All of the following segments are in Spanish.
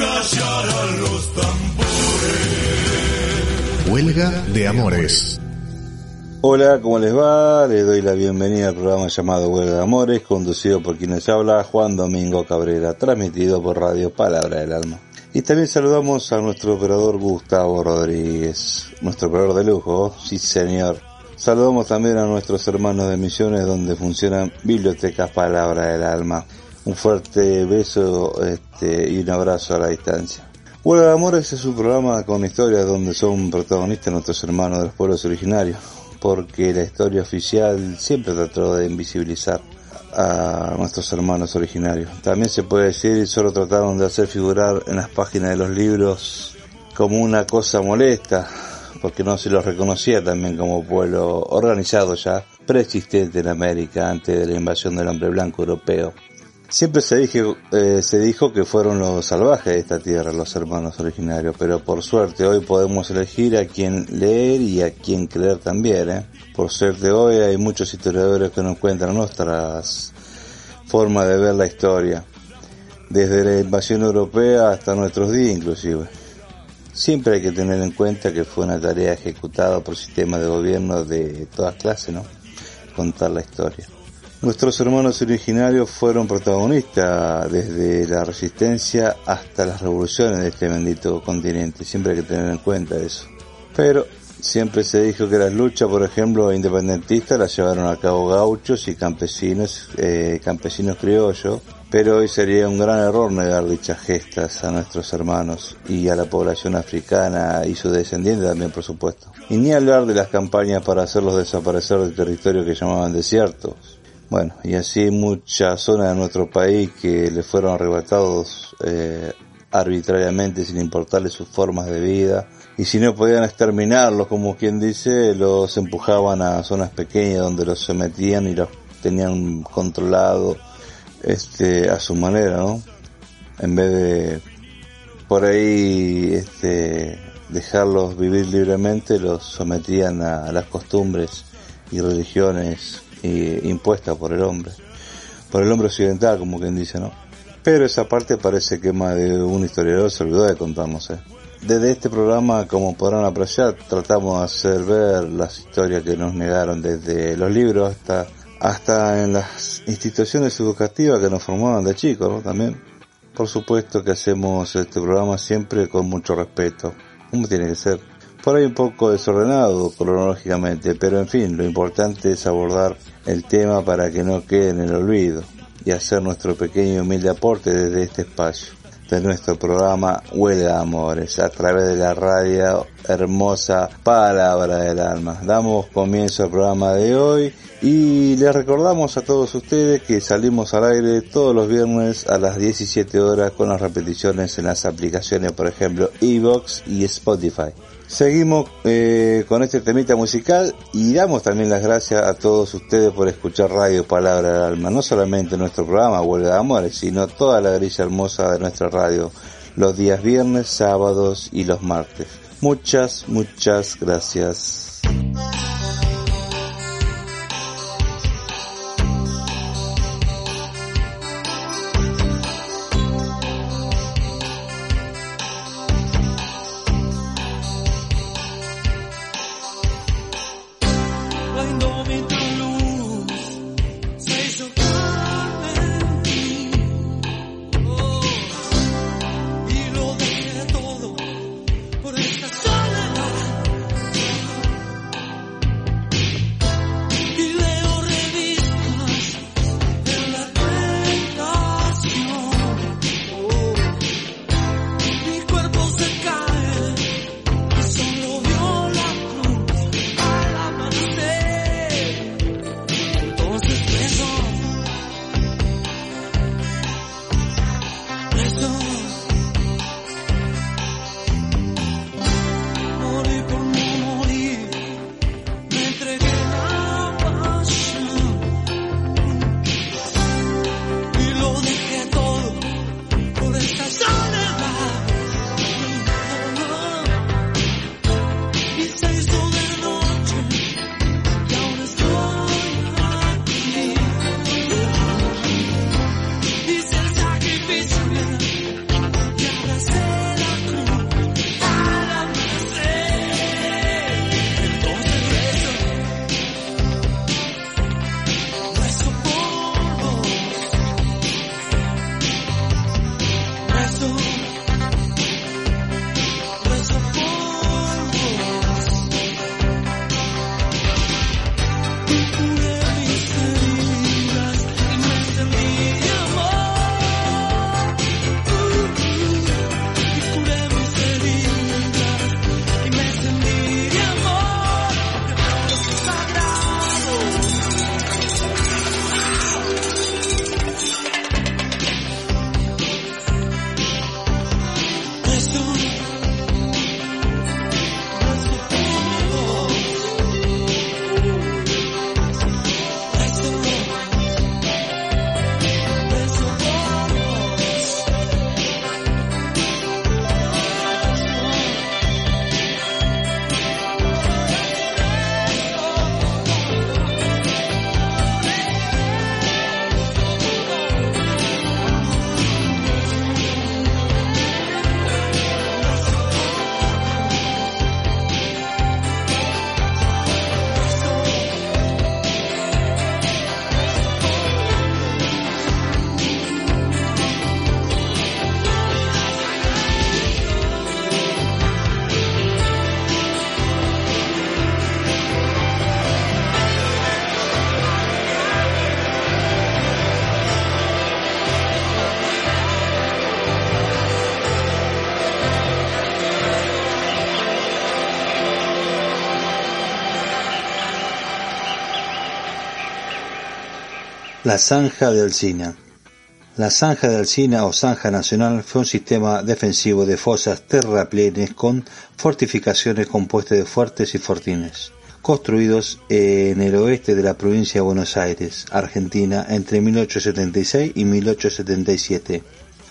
pudo hacer callar a los tambores. Huelga de Amores. Hola, ¿cómo les va? Les doy la bienvenida al programa llamado Huelga de Amores, conducido por quienes habla Juan Domingo Cabrera, transmitido por Radio Palabra del Alma. Y también saludamos a nuestro operador Gustavo Rodríguez, nuestro operador de lujo, sí señor. Saludamos también a nuestros hermanos de Misiones donde funcionan bibliotecas Palabra del Alma. Un fuerte beso este, y un abrazo a la distancia. Huelga de Amores es un programa con historias donde son protagonistas nuestros hermanos de los pueblos originarios, porque la historia oficial siempre trató de invisibilizar a nuestros hermanos originarios. También se puede decir, solo trataron de hacer figurar en las páginas de los libros como una cosa molesta, porque no se los reconocía también como pueblo organizado ya, preexistente en América antes de la invasión del hombre blanco europeo. Siempre se, dije, eh, se dijo que fueron los salvajes de esta tierra, los hermanos originarios, pero por suerte hoy podemos elegir a quién leer y a quién creer también. ¿eh? Por suerte hoy hay muchos historiadores que nos cuentan nuestras formas de ver la historia, desde la invasión europea hasta nuestros días inclusive. Siempre hay que tener en cuenta que fue una tarea ejecutada por sistemas de gobierno de todas clases, ¿no? Contar la historia. Nuestros hermanos originarios fueron protagonistas desde la resistencia hasta las revoluciones de este bendito continente. Siempre hay que tener en cuenta eso. Pero siempre se dijo que las luchas, por ejemplo, independentistas las llevaron a cabo gauchos y campesinos, eh, campesinos criollos. Pero hoy sería un gran error negar dichas gestas a nuestros hermanos y a la población africana y sus descendientes también, por supuesto. Y ni hablar de las campañas para hacerlos desaparecer del territorio que llamaban desiertos. Bueno, y así muchas zonas de nuestro país que le fueron arrebatados eh, arbitrariamente sin importarles sus formas de vida. Y si no podían exterminarlos, como quien dice, los empujaban a zonas pequeñas donde los sometían y los tenían controlado este, a su manera, ¿no? En vez de por ahí este, dejarlos vivir libremente, los sometían a las costumbres y religiones eh, impuesta por el hombre, por el hombre occidental, como quien dice, ¿no? Pero esa parte parece que más de un historiador se olvidó de contarnos, ¿eh? Desde este programa, como podrán apreciar, tratamos de hacer ver las historias que nos negaron desde los libros hasta, hasta en las instituciones educativas que nos formaban de chicos, ¿no? También. Por supuesto que hacemos este programa siempre con mucho respeto, como tiene que ser por ahí un poco desordenado cronológicamente, pero en fin, lo importante es abordar el tema para que no quede en el olvido y hacer nuestro pequeño humilde aporte desde este espacio de nuestro programa Huelga Amores a través de la radio hermosa Palabra del Alma. Damos comienzo al programa de hoy y les recordamos a todos ustedes que salimos al aire todos los viernes a las 17 horas con las repeticiones en las aplicaciones, por ejemplo, Evox y Spotify. Seguimos eh, con este temita musical y damos también las gracias a todos ustedes por escuchar Radio Palabra del Alma, no solamente nuestro programa Huelga de Amores, sino toda la grilla hermosa de nuestra radio, los días viernes, sábados y los martes. Muchas, muchas gracias. La zanja de Alcina. La zanja de Alcina o zanja nacional fue un sistema defensivo de fosas terraplenes con fortificaciones compuestas de fuertes y fortines, construidos en el oeste de la provincia de Buenos Aires, Argentina, entre 1876 y 1877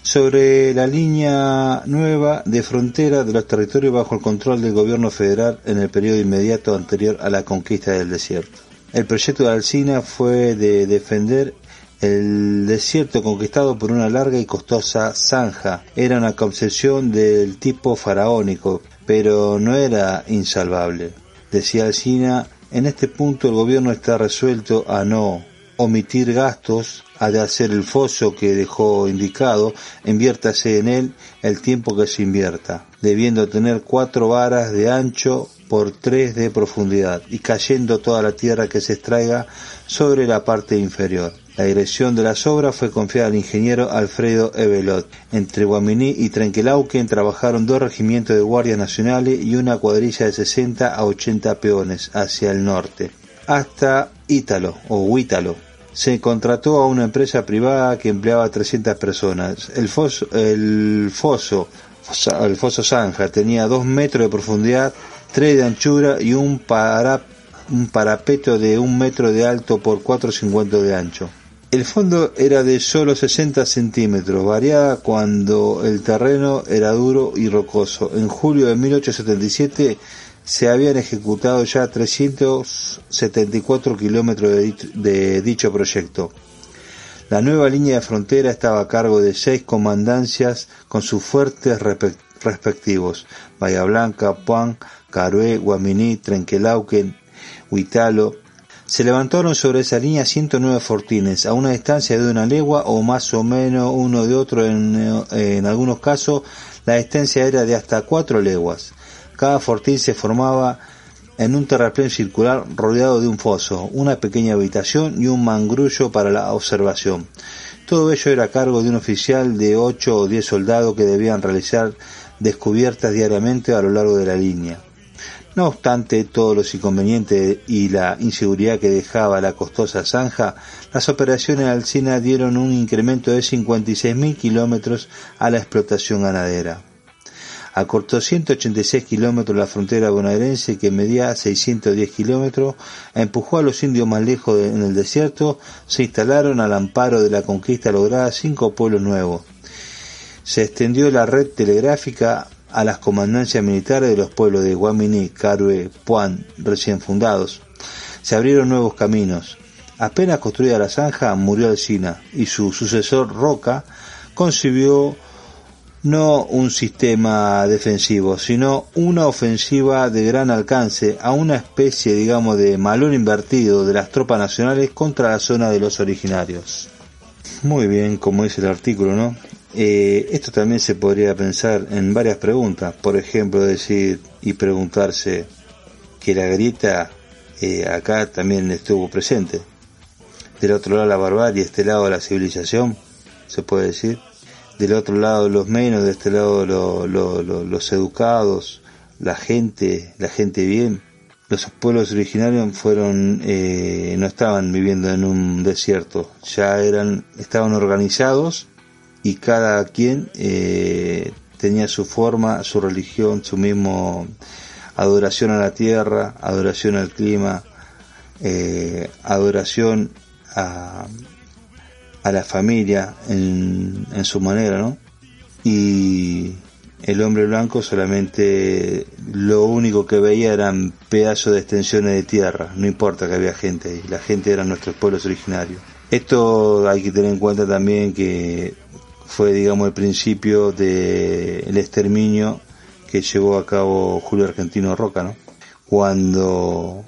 sobre la línea nueva de frontera de los territorios bajo el control del gobierno federal en el periodo inmediato anterior a la conquista del desierto. El proyecto de Alcina fue de defender el desierto conquistado por una larga y costosa zanja. Era una concesión del tipo faraónico, pero no era insalvable. Decía Alcina, en este punto el gobierno está resuelto a no omitir gastos, ha de hacer el foso que dejó indicado, inviértase en él el tiempo que se invierta, debiendo tener cuatro varas de ancho por tres de profundidad y cayendo toda la tierra que se extraiga sobre la parte inferior. La dirección de las obras fue confiada al ingeniero Alfredo Evelot. Entre Guaminí y Trenquelauquen trabajaron dos regimientos de guardias nacionales y una cuadrilla de 60 a 80 peones hacia el norte, hasta Ítalo o Huítalo. Se contrató a una empresa privada que empleaba 300 personas. El foso, el foso, el foso Zanja tenía dos metros de profundidad 3 de anchura y un, parapeto de un metro de alto por 4,50 de ancho. El fondo era de solo 60 centímetros, variaba cuando el terreno era duro y rocoso. En julio de 1877 se habían ejecutado ya 374 kilómetros de, de dicho proyecto. La nueva línea de frontera estaba a cargo de seis comandancias con sus fuertes respectivos, Bahía Blanca, Puan, Carué, Guaminí, Trenquelauquen, Huitalo. Se levantaron sobre esa línea 109 fortines, a una distancia de una legua o más o menos uno de otro en, en algunos casos la distancia era de hasta cuatro leguas. Cada fortín se formaba en un terraplén circular rodeado de un foso, una pequeña habitación y un mangrullo para la observación. Todo ello era a cargo de un oficial de ocho o diez soldados que debían realizar descubiertas diariamente a lo largo de la línea. No obstante todos los inconvenientes y la inseguridad que dejaba la costosa zanja, las operaciones Alcina dieron un incremento de 56.000 kilómetros a la explotación ganadera. Acortó 186 kilómetros la frontera bonaerense que medía 610 kilómetros, empujó a los indios más lejos en el desierto, se instalaron al amparo de la conquista lograda cinco pueblos nuevos. Se extendió la red telegráfica a las comandancias militares de los pueblos de Guaminí, Carue, Puan, recién fundados. Se abrieron nuevos caminos. Apenas construida la zanja, murió Alcina y su sucesor Roca concibió no un sistema defensivo, sino una ofensiva de gran alcance a una especie, digamos, de malón invertido de las tropas nacionales contra la zona de los originarios. Muy bien, como dice el artículo, ¿no? Eh, esto también se podría pensar en varias preguntas, por ejemplo, decir y preguntarse que la grieta eh, acá también estuvo presente. Del otro lado la barbarie, este lado la civilización, se puede decir. Del otro lado los menos, de este lado los educados, la gente, la gente bien. Los pueblos originarios fueron, eh, no estaban viviendo en un desierto, ya eran, estaban organizados y cada quien eh, tenía su forma, su religión, su mismo adoración a la tierra, adoración al clima, eh, adoración a, a la familia en, en su manera, ¿no? Y el hombre blanco solamente lo único que veía eran pedazos de extensiones de tierra, no importa que había gente ahí, la gente eran nuestros pueblos originarios. Esto hay que tener en cuenta también que fue, digamos, el principio del exterminio que llevó a cabo Julio Argentino Roca, ¿no? Cuando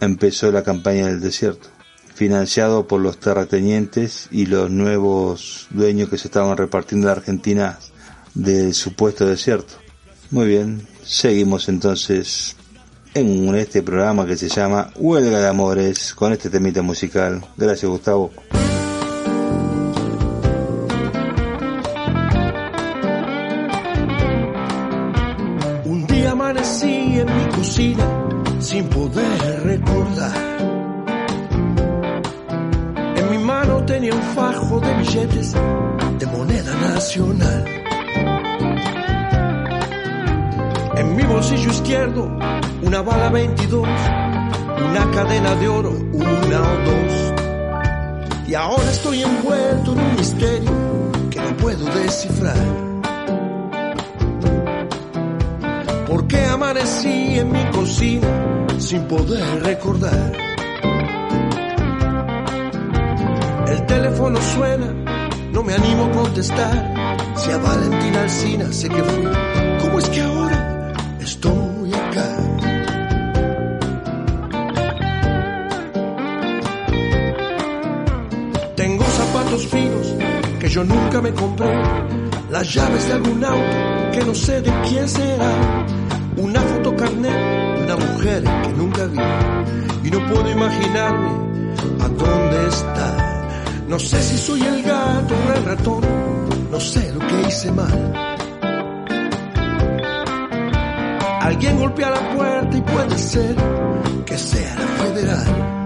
empezó la campaña del desierto, financiado por los terratenientes y los nuevos dueños que se estaban repartiendo la Argentina del supuesto desierto. Muy bien, seguimos entonces en este programa que se llama Huelga de Amores con este temita musical. Gracias Gustavo. Estoy envuelto en un misterio que no puedo descifrar. ¿Por qué amanecí en mi cocina sin poder recordar? El teléfono suena, no me animo a contestar. Si a Valentina Alcina sé que fui, ¿cómo es que ahora yo nunca me compré, las llaves de algún auto que no sé de quién será, una fotocarnet de una mujer que nunca vi y no puedo imaginarme a dónde está. No sé si soy el gato o el ratón, no sé lo que hice mal. Alguien golpea la puerta y puede ser que sea la federal.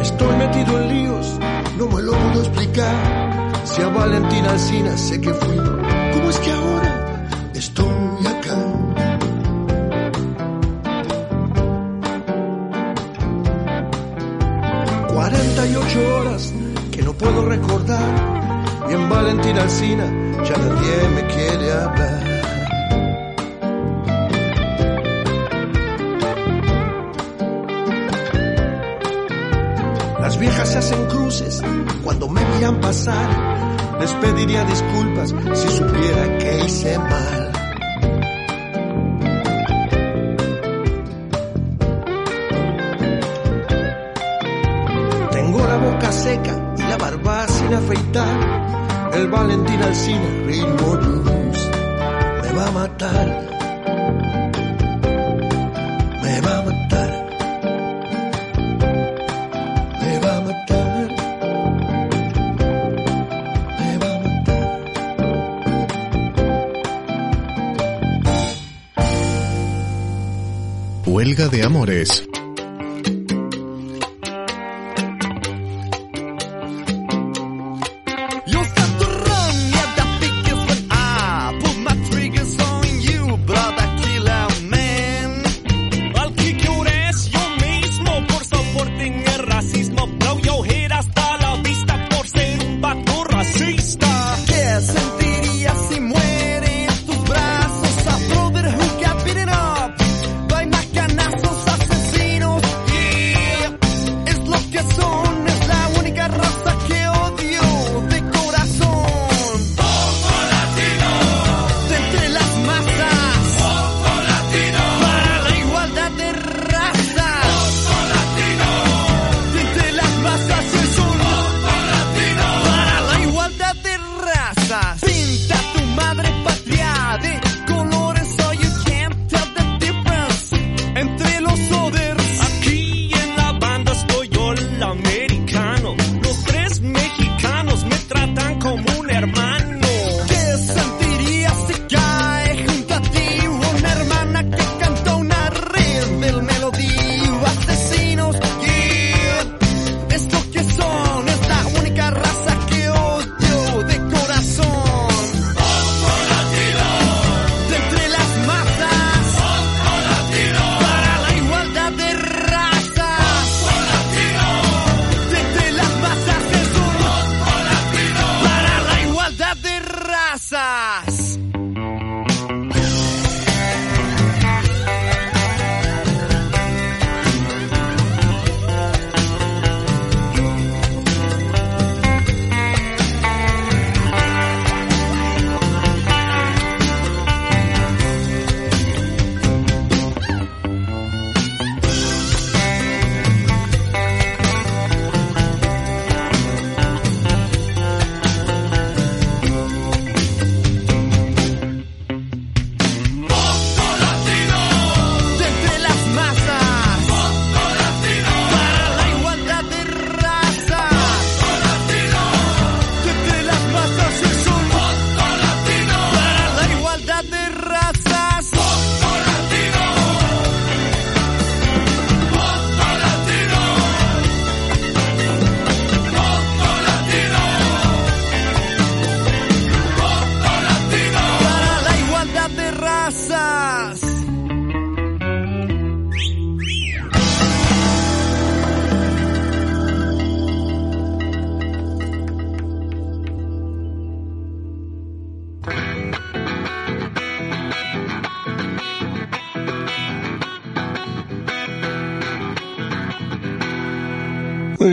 Estoy metido en líos, no me lo puedo explicar. Si a Valentina Alcina sé que fui, ¿cómo es que ahora estoy acá? Cuarenta y ocho horas que no puedo recordar. Y en Valentina Alcina ya nadie me quiere hablar. Les pediría disculpas si supiera que hice mal. Tengo la boca seca y la barba sin afeitar. El Valentín Alcina, ritmo blues, me va a matar. De amores.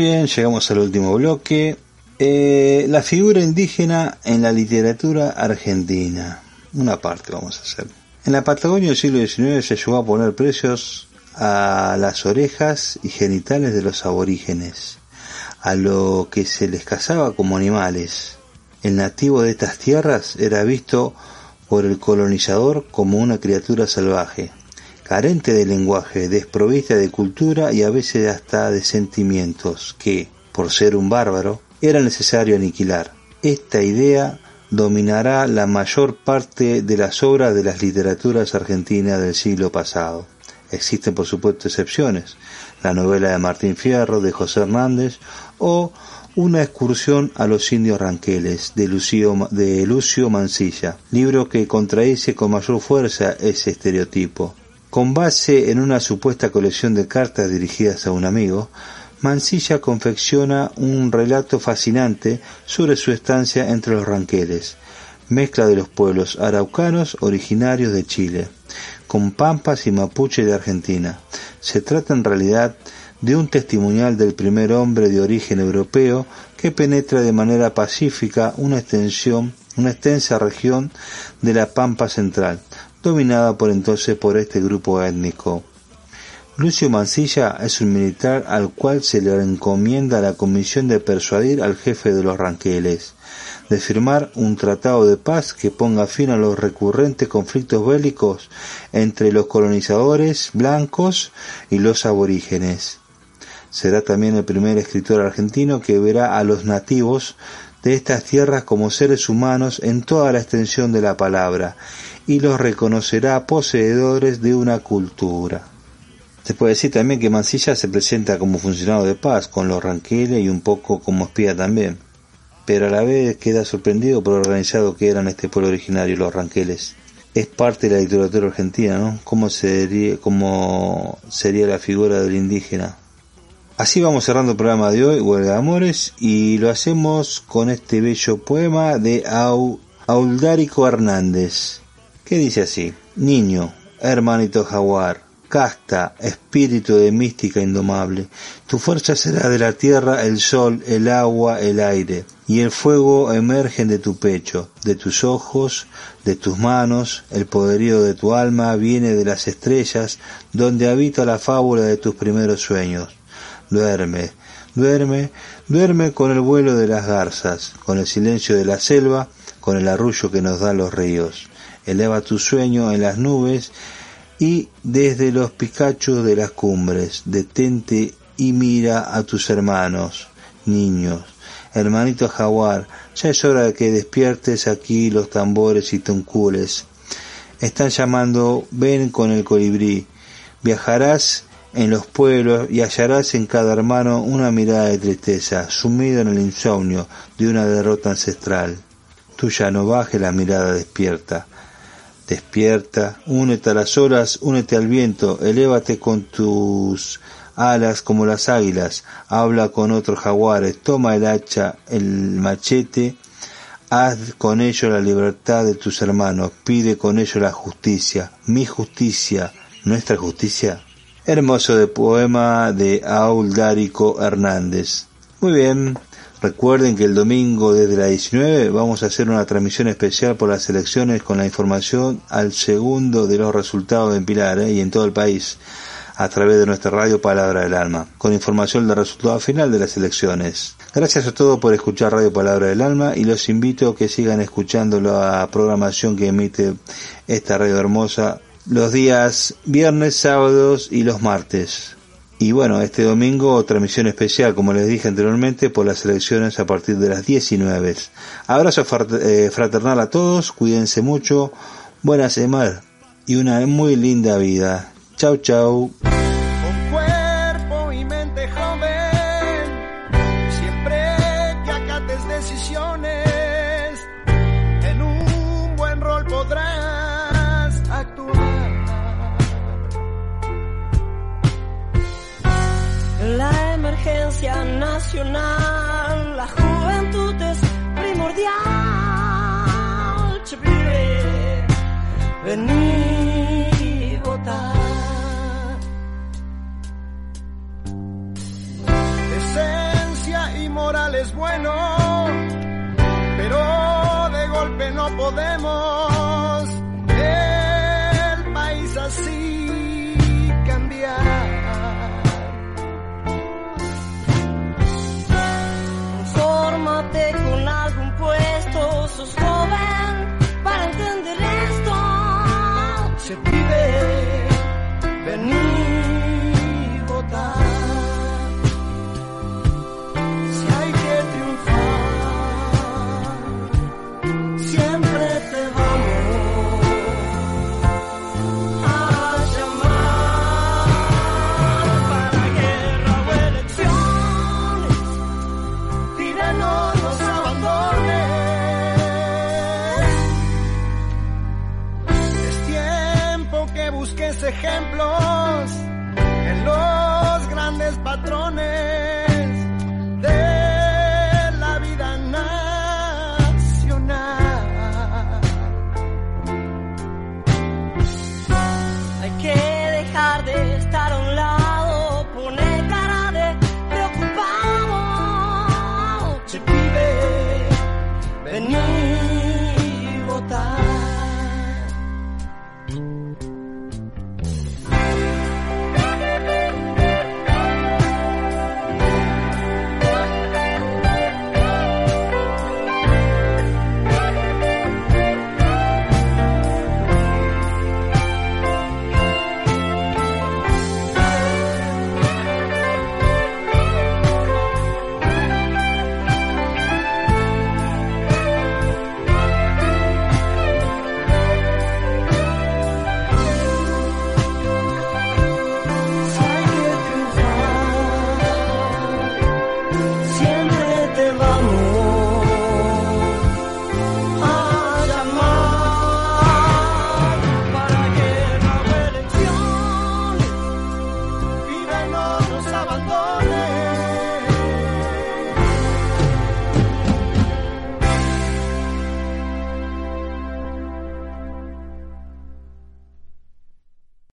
Bien, llegamos al último bloque. Eh, la figura indígena en la literatura argentina. Una parte vamos a hacer. En la Patagonia del siglo XIX se llegó a poner precios a las orejas y genitales de los aborígenes, a lo que se les cazaba como animales. El nativo de estas tierras era visto por el colonizador como una criatura salvaje, carente de lenguaje, desprovista de cultura y a veces hasta de sentimientos, que, por ser un bárbaro, era necesario aniquilar. Esta idea dominará la mayor parte de las obras de las literaturas argentinas del siglo pasado. Existen por supuesto excepciones, la novela de Martín Fierro, de José Hernández o una excursión a los indios ranqueles de Lucio, de Lucio Mansilla, libro que contradice con mayor fuerza ese estereotipo. Con base en una supuesta colección de cartas dirigidas a un amigo, Mansilla confecciona un relato fascinante sobre su estancia entre los ranqueles, mezcla de los pueblos araucanos originarios de Chile, con pampas y mapuche de Argentina. Se trata en realidad de un testimonial del primer hombre de origen europeo que penetra de manera pacífica una extensión, una extensa región de la Pampa Central, dominada por entonces por este grupo étnico. Lucio Mansilla es un militar al cual se le encomienda la comisión de persuadir al jefe de los ranqueles, de firmar un tratado de paz que ponga fin a los recurrentes conflictos bélicos entre los colonizadores blancos y los aborígenes. Será también el primer escritor argentino que verá a los nativos de estas tierras como seres humanos en toda la extensión de la palabra y los reconocerá poseedores de una cultura. Se puede decir también que Mansilla se presenta como funcionario de paz con los ranqueles y un poco como espía también, pero a la vez queda sorprendido por lo organizado que eran este pueblo originario, los ranqueles. Es parte de la literatura argentina, ¿no? ¿Cómo sería, cómo sería la figura del indígena? Así vamos cerrando el programa de hoy, Huelga de Amores, y lo hacemos con este bello poema de Auldárico Hernández, que dice así, Niño, hermanito jaguar, casta, espíritu de mística indomable. Tu fuerza será de la tierra, el sol, el agua, el aire, y el fuego emergen de tu pecho, de tus ojos, de tus manos, el poderío de tu alma viene de las estrellas, donde habita la fábula de tus primeros sueños. Duerme, duerme, duerme con el vuelo de las garzas, con el silencio de la selva, con el arrullo que nos dan los ríos. Eleva tu sueño en las nubes y desde los picachos de las cumbres, detente y mira a tus hermanos, niños. Hermanito jaguar, ya es hora de que despiertes aquí los tambores y tuncules. Están llamando, ven con el colibrí. Viajarás en los pueblos y hallarás en cada hermano una mirada de tristeza, sumido en el insomnio de una derrota ancestral. Tú ya no bajes la mirada despierta, Despierta, únete a las olas, únete al viento, elévate con tus alas como las águilas, habla con otros jaguares, toma el hacha, el machete, haz con ello la libertad de tus hermanos, pide con ello la justicia, mi justicia, nuestra justicia. Hermoso de poema de Aul Dárico Hernández. Muy bien, Recuerden que el domingo desde la 19 vamos a hacer una transmisión especial por las elecciones con la información al segundo de los resultados en Pilar ¿eh? y en todo el país a través de nuestra radio Palabra del Alma, con información del resultado final de las elecciones. Gracias a todos por escuchar Radio Palabra del Alma y los invito a que sigan escuchando la programación que emite esta radio hermosa los días viernes, sábados y los martes. Y bueno, este domingo transmisión especial, como les dije anteriormente, por las elecciones a partir de las 19. Abrazo eh, fraternal a todos, cuídense mucho, buena semana y una muy linda vida. Chau, chau. Bueno, ejemplos en los grandes patrones